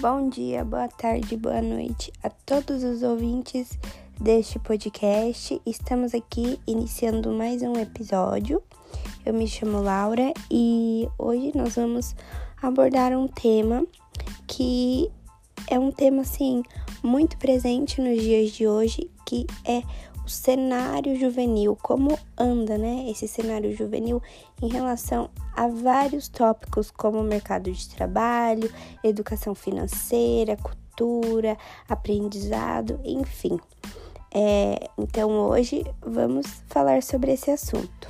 Bom dia, boa tarde, boa noite a todos os ouvintes deste podcast. Estamos aqui iniciando mais um episódio. Eu me chamo Laura e hoje nós vamos abordar um tema que é um tema assim muito presente nos dias de hoje, que é cenário juvenil, como anda, né, esse cenário juvenil em relação a vários tópicos como mercado de trabalho, educação financeira, cultura, aprendizado, enfim. É, então hoje vamos falar sobre esse assunto.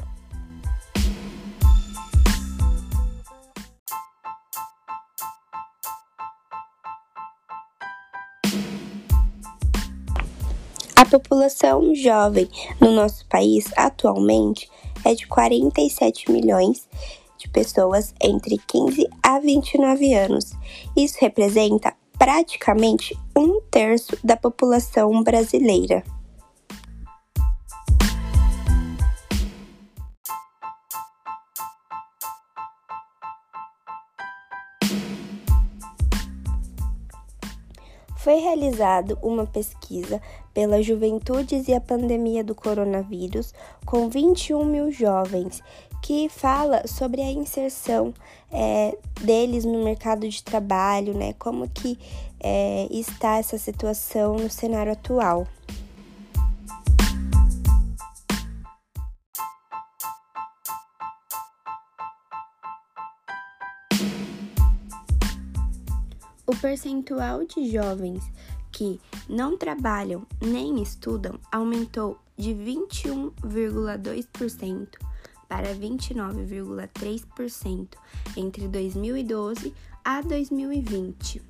A população jovem no nosso país atualmente é de 47 milhões de pessoas entre 15 a 29 anos. Isso representa praticamente um terço da população brasileira. Foi realizada uma pesquisa pela Juventudes e a Pandemia do Coronavírus com 21 mil jovens, que fala sobre a inserção é, deles no mercado de trabalho, né? Como que é, está essa situação no cenário atual. Percentual de jovens que não trabalham nem estudam aumentou de 21,2% para 29,3% entre 2012 a 2020.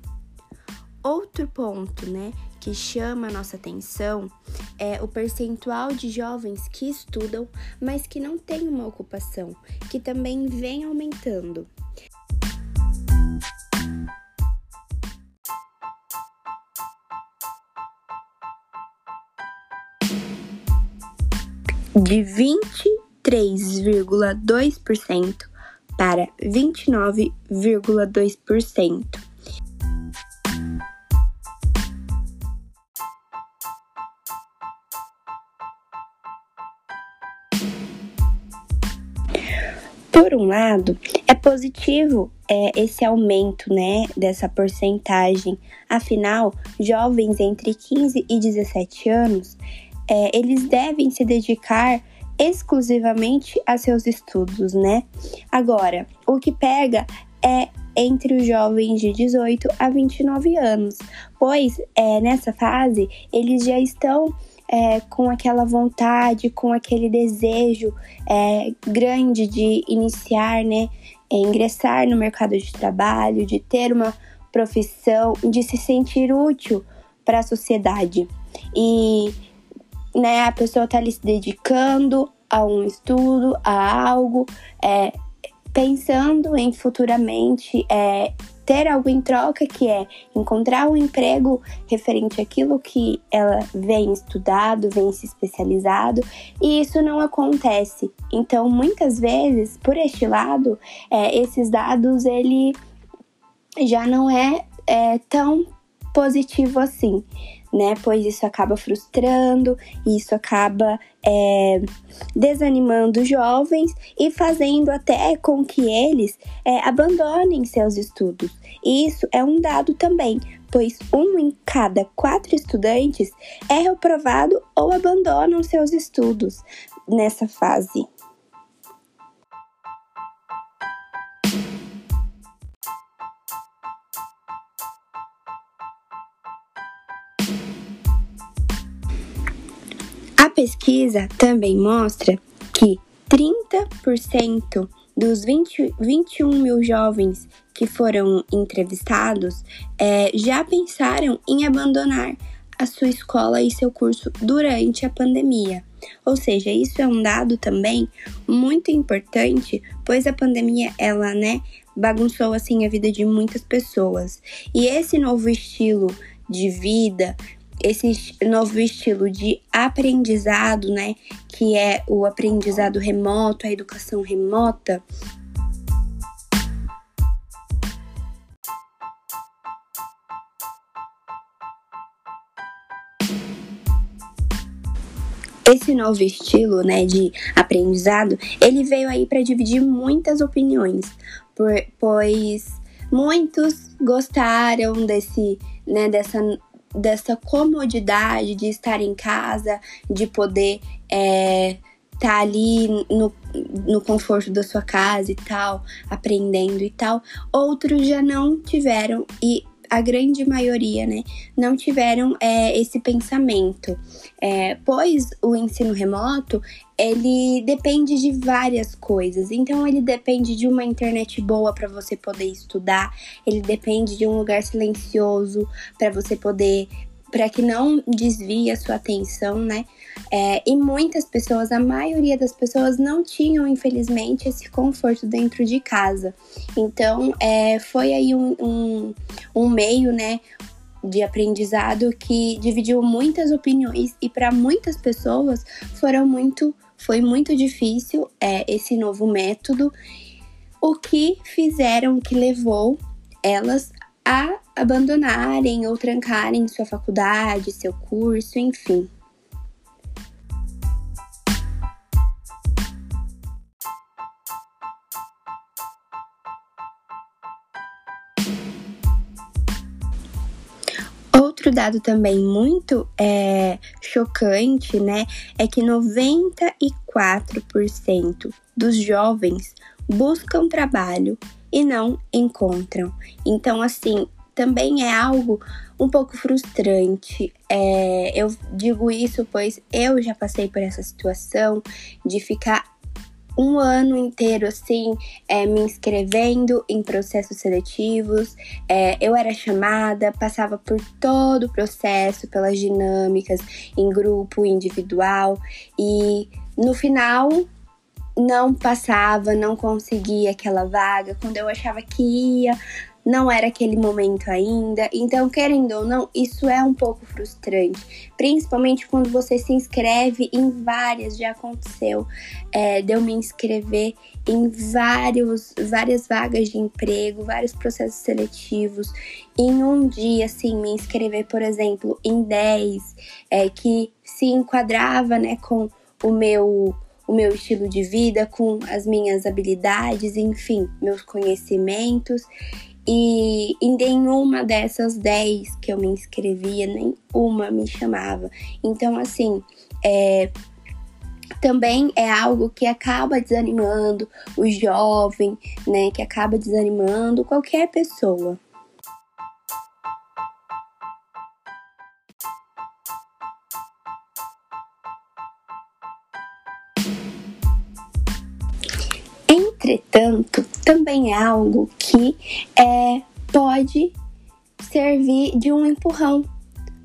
Outro ponto, né, que chama a nossa atenção é o percentual de jovens que estudam, mas que não têm uma ocupação, que também vem aumentando. De 23,2% para 29,2%. Por um lado, é positivo é, esse aumento né, dessa porcentagem, afinal, jovens entre 15 e 17 anos é, eles devem se dedicar exclusivamente a seus estudos, né? Agora, o que pega é entre os jovens de 18 a 29 anos, pois é, nessa fase eles já estão é, com aquela vontade, com aquele desejo é, grande de iniciar, né, é, ingressar no mercado de trabalho, de ter uma profissão, de se sentir útil para a sociedade. E né, a pessoa está ali se dedicando a um estudo, a algo, é, pensando em futuramente é, ter algo em troca, que é encontrar um emprego referente àquilo que ela vem estudado, vem se especializado, e isso não acontece. Então, muitas vezes, por este lado, é, esses dados ele já não é, é tão positivo assim né? Pois isso acaba frustrando, isso acaba é, desanimando jovens e fazendo até com que eles é, abandonem seus estudos. E isso é um dado também, pois um em cada quatro estudantes é reprovado ou abandonam seus estudos nessa fase. Pesquisa também mostra que 30% dos 20, 21 mil jovens que foram entrevistados é, já pensaram em abandonar a sua escola e seu curso durante a pandemia. Ou seja, isso é um dado também muito importante, pois a pandemia ela, né, bagunçou assim a vida de muitas pessoas. E esse novo estilo de vida, esse novo estilo de aprendizado, né, que é o aprendizado remoto, a educação remota, Esse novo estilo, né, de aprendizado, ele veio aí para dividir muitas opiniões, por, pois muitos gostaram desse, né, dessa dessa comodidade de estar em casa, de poder é, tá ali no, no conforto da sua casa e tal, aprendendo e tal. Outros já não tiveram e a grande maioria, né, não tiveram é, esse pensamento, é, pois o ensino remoto ele depende de várias coisas. Então ele depende de uma internet boa para você poder estudar, ele depende de um lugar silencioso para você poder para que não desvie a sua atenção, né? É, e muitas pessoas, a maioria das pessoas não tinham, infelizmente, esse conforto dentro de casa. Então, é, foi aí um, um, um meio, né? de aprendizado que dividiu muitas opiniões e para muitas pessoas foram muito foi muito difícil é, esse novo método o que fizeram que levou elas a abandonarem ou trancarem sua faculdade, seu curso, enfim. Outro dado também muito é, chocante, né, é que 94% dos jovens buscam trabalho e não encontram. Então, assim, também é algo um pouco frustrante. É, eu digo isso pois eu já passei por essa situação de ficar um ano inteiro assim é, me inscrevendo em processos seletivos. É, eu era chamada, passava por todo o processo, pelas dinâmicas em grupo, individual e no final não passava, não conseguia aquela vaga. Quando eu achava que ia, não era aquele momento ainda. Então, querendo ou não, isso é um pouco frustrante. Principalmente quando você se inscreve em várias, já aconteceu, é, de eu me inscrever em vários, várias vagas de emprego, vários processos seletivos. Em um dia, assim, me inscrever, por exemplo, em 10, é, que se enquadrava né, com o meu o meu estilo de vida, com as minhas habilidades, enfim, meus conhecimentos. E em nenhuma dessas 10 que eu me inscrevia, nem uma me chamava. Então, assim, é, também é algo que acaba desanimando o jovem, né? Que acaba desanimando qualquer pessoa. Entretanto, também é algo que é, pode servir de um empurrão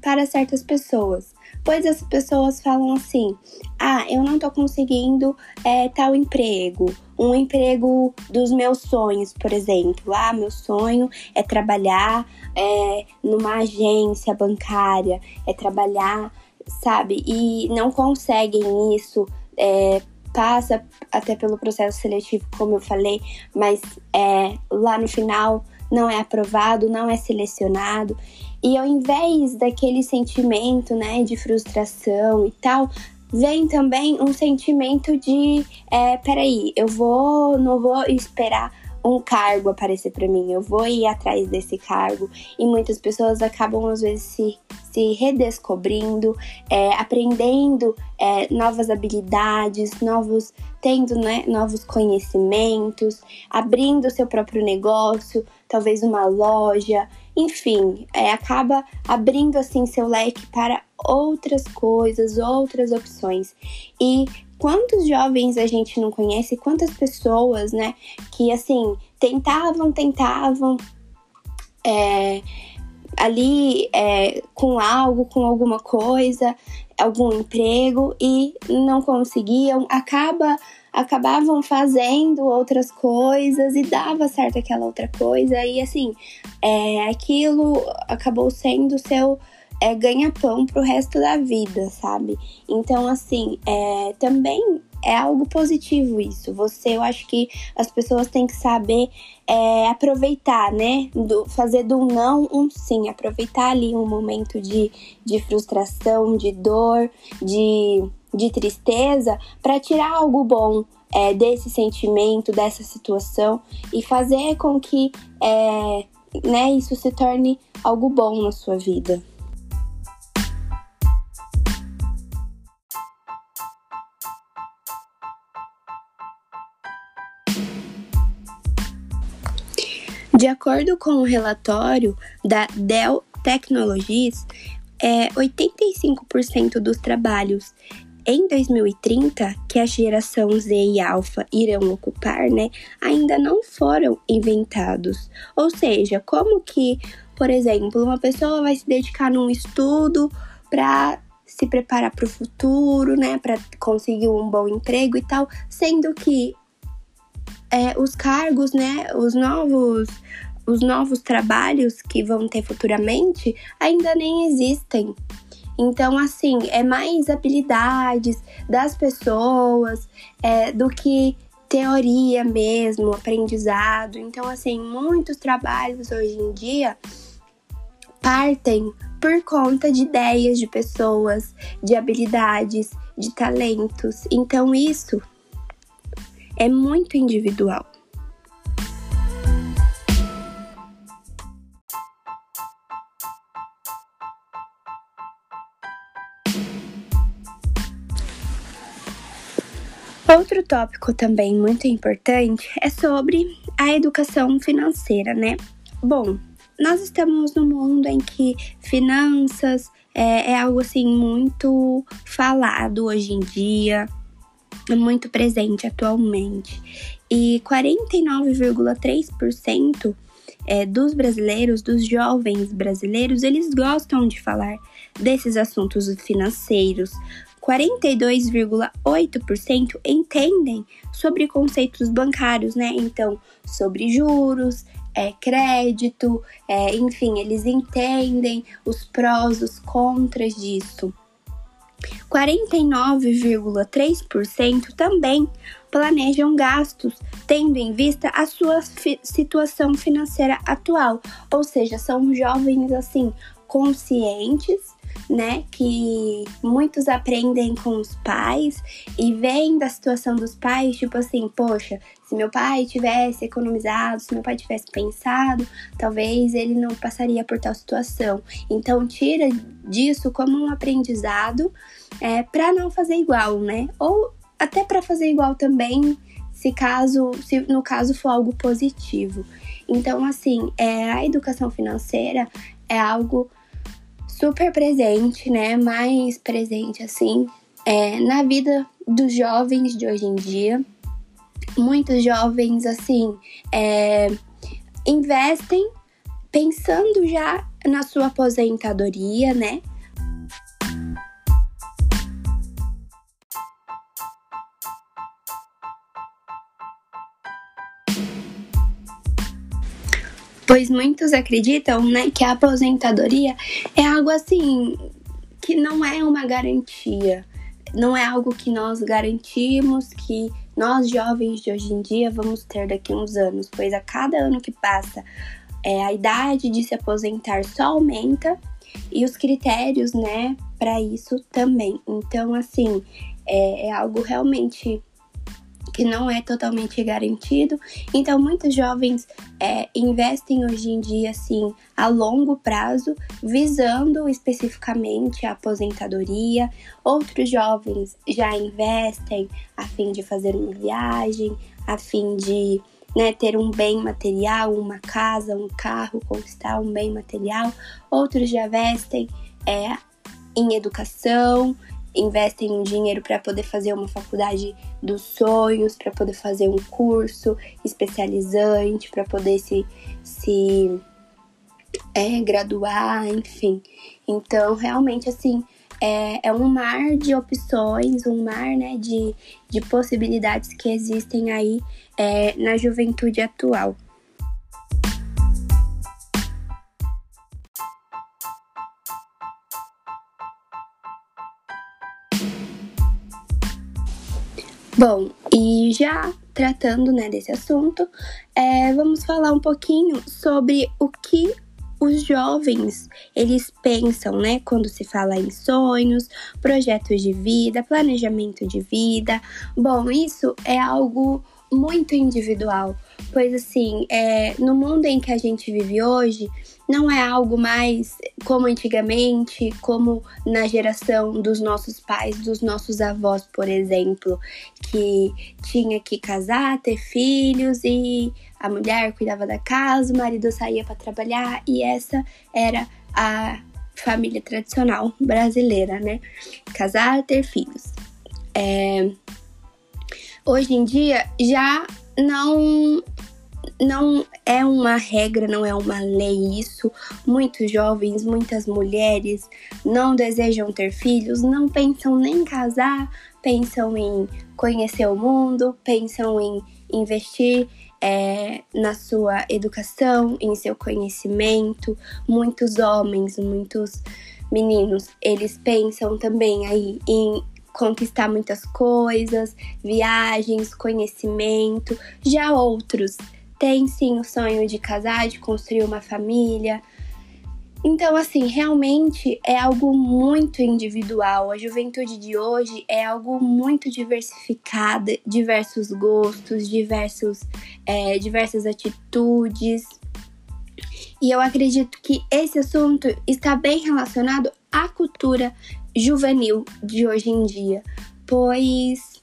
para certas pessoas. Pois as pessoas falam assim: ah, eu não tô conseguindo é, tal emprego, um emprego dos meus sonhos, por exemplo. Ah, meu sonho é trabalhar é, numa agência bancária, é trabalhar, sabe? E não conseguem isso. É, passa até pelo processo seletivo, como eu falei, mas é, lá no final não é aprovado, não é selecionado. E ao invés daquele sentimento, né, de frustração e tal, vem também um sentimento de, é, peraí, eu vou, não vou esperar um cargo aparecer para mim, eu vou ir atrás desse cargo. E muitas pessoas acabam, às vezes, se, se redescobrindo, é, aprendendo é, novas habilidades, novos, tendo né, novos conhecimentos, abrindo seu próprio negócio, talvez uma loja, enfim, é, acaba abrindo assim seu leque para outras coisas, outras opções. E quantos jovens a gente não conhece, quantas pessoas, né, que assim, tentavam, tentavam é, ali é, com algo, com alguma coisa, algum emprego e não conseguiam, acaba acabavam fazendo outras coisas e dava certo aquela outra coisa e assim é, aquilo acabou sendo seu é, ganha-pão pro resto da vida, sabe? Então, assim, é, também é algo positivo isso. Você, eu acho que as pessoas têm que saber é, aproveitar, né? Do, fazer do não um sim. Aproveitar ali um momento de, de frustração, de dor, de de tristeza para tirar algo bom é, desse sentimento, dessa situação e fazer com que é, né, isso se torne algo bom na sua vida. De acordo com o relatório da Dell Technologies, é, 85% dos trabalhos em 2030 que a geração Z e Alpha irão ocupar, né, ainda não foram inventados. Ou seja, como que, por exemplo, uma pessoa vai se dedicar num estudo para se preparar para o futuro, né, para conseguir um bom emprego e tal, sendo que é, os cargos, né, os novos os novos trabalhos que vão ter futuramente ainda nem existem. Então, assim, é mais habilidades das pessoas é, do que teoria mesmo, aprendizado. Então, assim, muitos trabalhos hoje em dia partem por conta de ideias de pessoas, de habilidades, de talentos. Então, isso é muito individual. Tópico também muito importante é sobre a educação financeira, né? Bom, nós estamos num mundo em que finanças é, é algo assim muito falado hoje em dia, muito presente atualmente. E 49,3% é, dos brasileiros, dos jovens brasileiros, eles gostam de falar desses assuntos financeiros, 42,8% entendem sobre conceitos bancários, né? Então, sobre juros, é, crédito, é, enfim, eles entendem os prós, os contras disso. 49,3% também planejam gastos, tendo em vista a sua fi situação financeira atual, ou seja, são jovens assim conscientes né? Que muitos aprendem com os pais e vêm da situação dos pais, tipo assim, poxa, se meu pai tivesse economizado, se meu pai tivesse pensado, talvez ele não passaria por tal situação. Então tira disso como um aprendizado é, para não fazer igual, né? Ou até para fazer igual também, se caso, se no caso for algo positivo. Então, assim, é, a educação financeira é algo super presente, né? Mais presente assim é, na vida dos jovens de hoje em dia. Muitos jovens assim é, investem pensando já na sua aposentadoria, né? Pois muitos acreditam, né, que a aposentadoria é algo assim que não é uma garantia, não é algo que nós garantimos que nós jovens de hoje em dia vamos ter daqui a uns anos, pois a cada ano que passa é, a idade de se aposentar só aumenta e os critérios, né, para isso também. Então, assim, é, é algo realmente que não é totalmente garantido. Então, muitos jovens é, investem hoje em dia, assim, a longo prazo, visando especificamente a aposentadoria. Outros jovens já investem a fim de fazer uma viagem, a fim de né, ter um bem material, uma casa, um carro, conquistar um bem material. Outros já investem é, em educação, investem um dinheiro para poder fazer uma faculdade dos sonhos, para poder fazer um curso especializante, para poder se, se é, graduar, enfim. Então, realmente, assim, é, é um mar de opções, um mar né, de, de possibilidades que existem aí é, na juventude atual. Bom, e já tratando né, desse assunto, é, vamos falar um pouquinho sobre o que os jovens, eles pensam, né, quando se fala em sonhos, projetos de vida, planejamento de vida. Bom, isso é algo muito individual, pois assim, é, no mundo em que a gente vive hoje, não é algo mais como antigamente, como na geração dos nossos pais, dos nossos avós, por exemplo, que tinha que casar, ter filhos e a mulher cuidava da casa, o marido saía para trabalhar e essa era a família tradicional brasileira, né? Casar, ter filhos. É... Hoje em dia já não não é uma regra, não é uma lei isso. Muitos jovens, muitas mulheres não desejam ter filhos, não pensam nem em casar, pensam em conhecer o mundo, pensam em investir é, na sua educação, em seu conhecimento. Muitos homens, muitos meninos, eles pensam também aí em conquistar muitas coisas, viagens, conhecimento. Já outros tem sim o sonho de casar, de construir uma família. Então, assim, realmente é algo muito individual. A juventude de hoje é algo muito diversificada, diversos gostos, diversos, é, diversas atitudes. E eu acredito que esse assunto está bem relacionado à cultura juvenil de hoje em dia, pois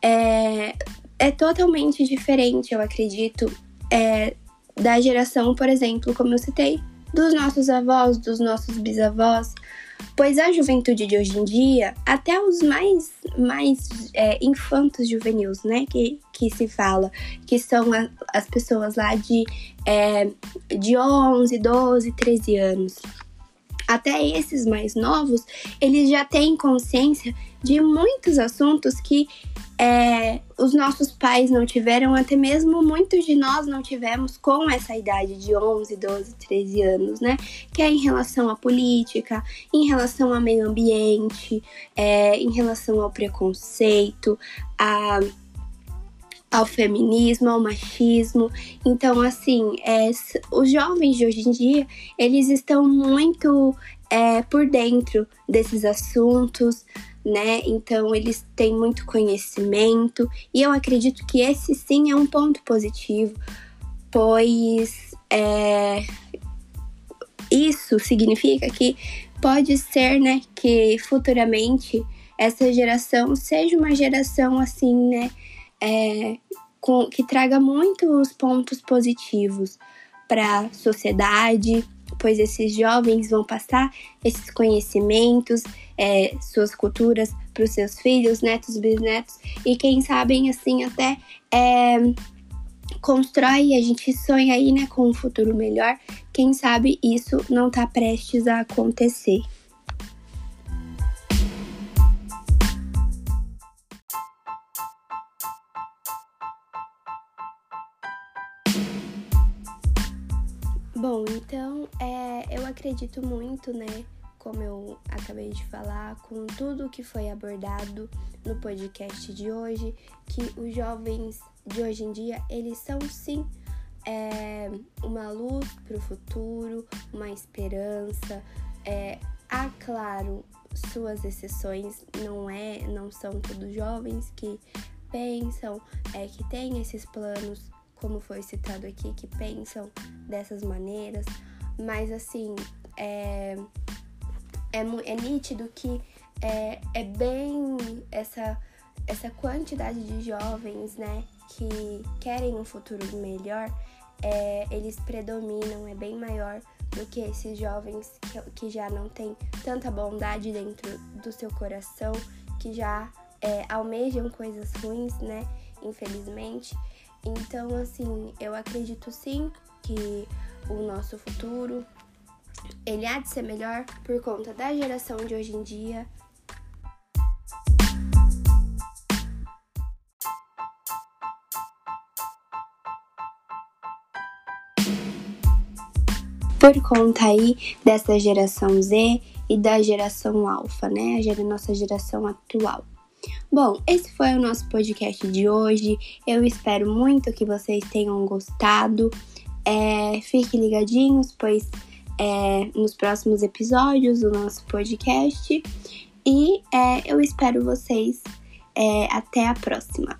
é, é totalmente diferente, eu acredito, é, da geração, por exemplo, como eu citei, dos nossos avós, dos nossos bisavós, pois a juventude de hoje em dia, até os mais, mais é, infantos juvenis, né, que, que se fala, que são a, as pessoas lá de, é, de 11, 12, 13 anos. Até esses mais novos, eles já têm consciência de muitos assuntos que é, os nossos pais não tiveram, até mesmo muitos de nós não tivemos com essa idade de 11, 12, 13 anos, né? Que é em relação à política, em relação ao meio ambiente, é, em relação ao preconceito, a ao feminismo, ao machismo. Então, assim, é, os jovens de hoje em dia, eles estão muito é, por dentro desses assuntos, né? Então eles têm muito conhecimento e eu acredito que esse sim é um ponto positivo, pois é, isso significa que pode ser, né, que futuramente essa geração seja uma geração assim, né, é, com, que traga muitos pontos positivos para a sociedade, pois esses jovens vão passar esses conhecimentos, é, suas culturas para os seus filhos, netos, bisnetos e quem sabe assim até é, constrói, a gente sonha aí né, com um futuro melhor. Quem sabe isso não está prestes a acontecer. Bom, então é, eu acredito muito, né, como eu acabei de falar, com tudo que foi abordado no podcast de hoje, que os jovens de hoje em dia, eles são sim é, uma luz para o futuro, uma esperança. É, há, claro, suas exceções, não é, não são todos jovens que pensam, é, que têm esses planos como foi citado aqui, que pensam dessas maneiras, mas assim, é, é, é nítido que é, é bem essa, essa quantidade de jovens, né, que querem um futuro melhor, é, eles predominam, é bem maior do que esses jovens que, que já não têm tanta bondade dentro do seu coração, que já é, almejam coisas ruins, né, infelizmente. Então, assim, eu acredito sim que o nosso futuro ele há de ser melhor por conta da geração de hoje em dia. Por conta aí dessa geração Z e da geração Alpha, né? A nossa geração atual. Bom, esse foi o nosso podcast de hoje. Eu espero muito que vocês tenham gostado. É, fiquem ligadinhos, pois é, nos próximos episódios do nosso podcast. E é, eu espero vocês é, até a próxima.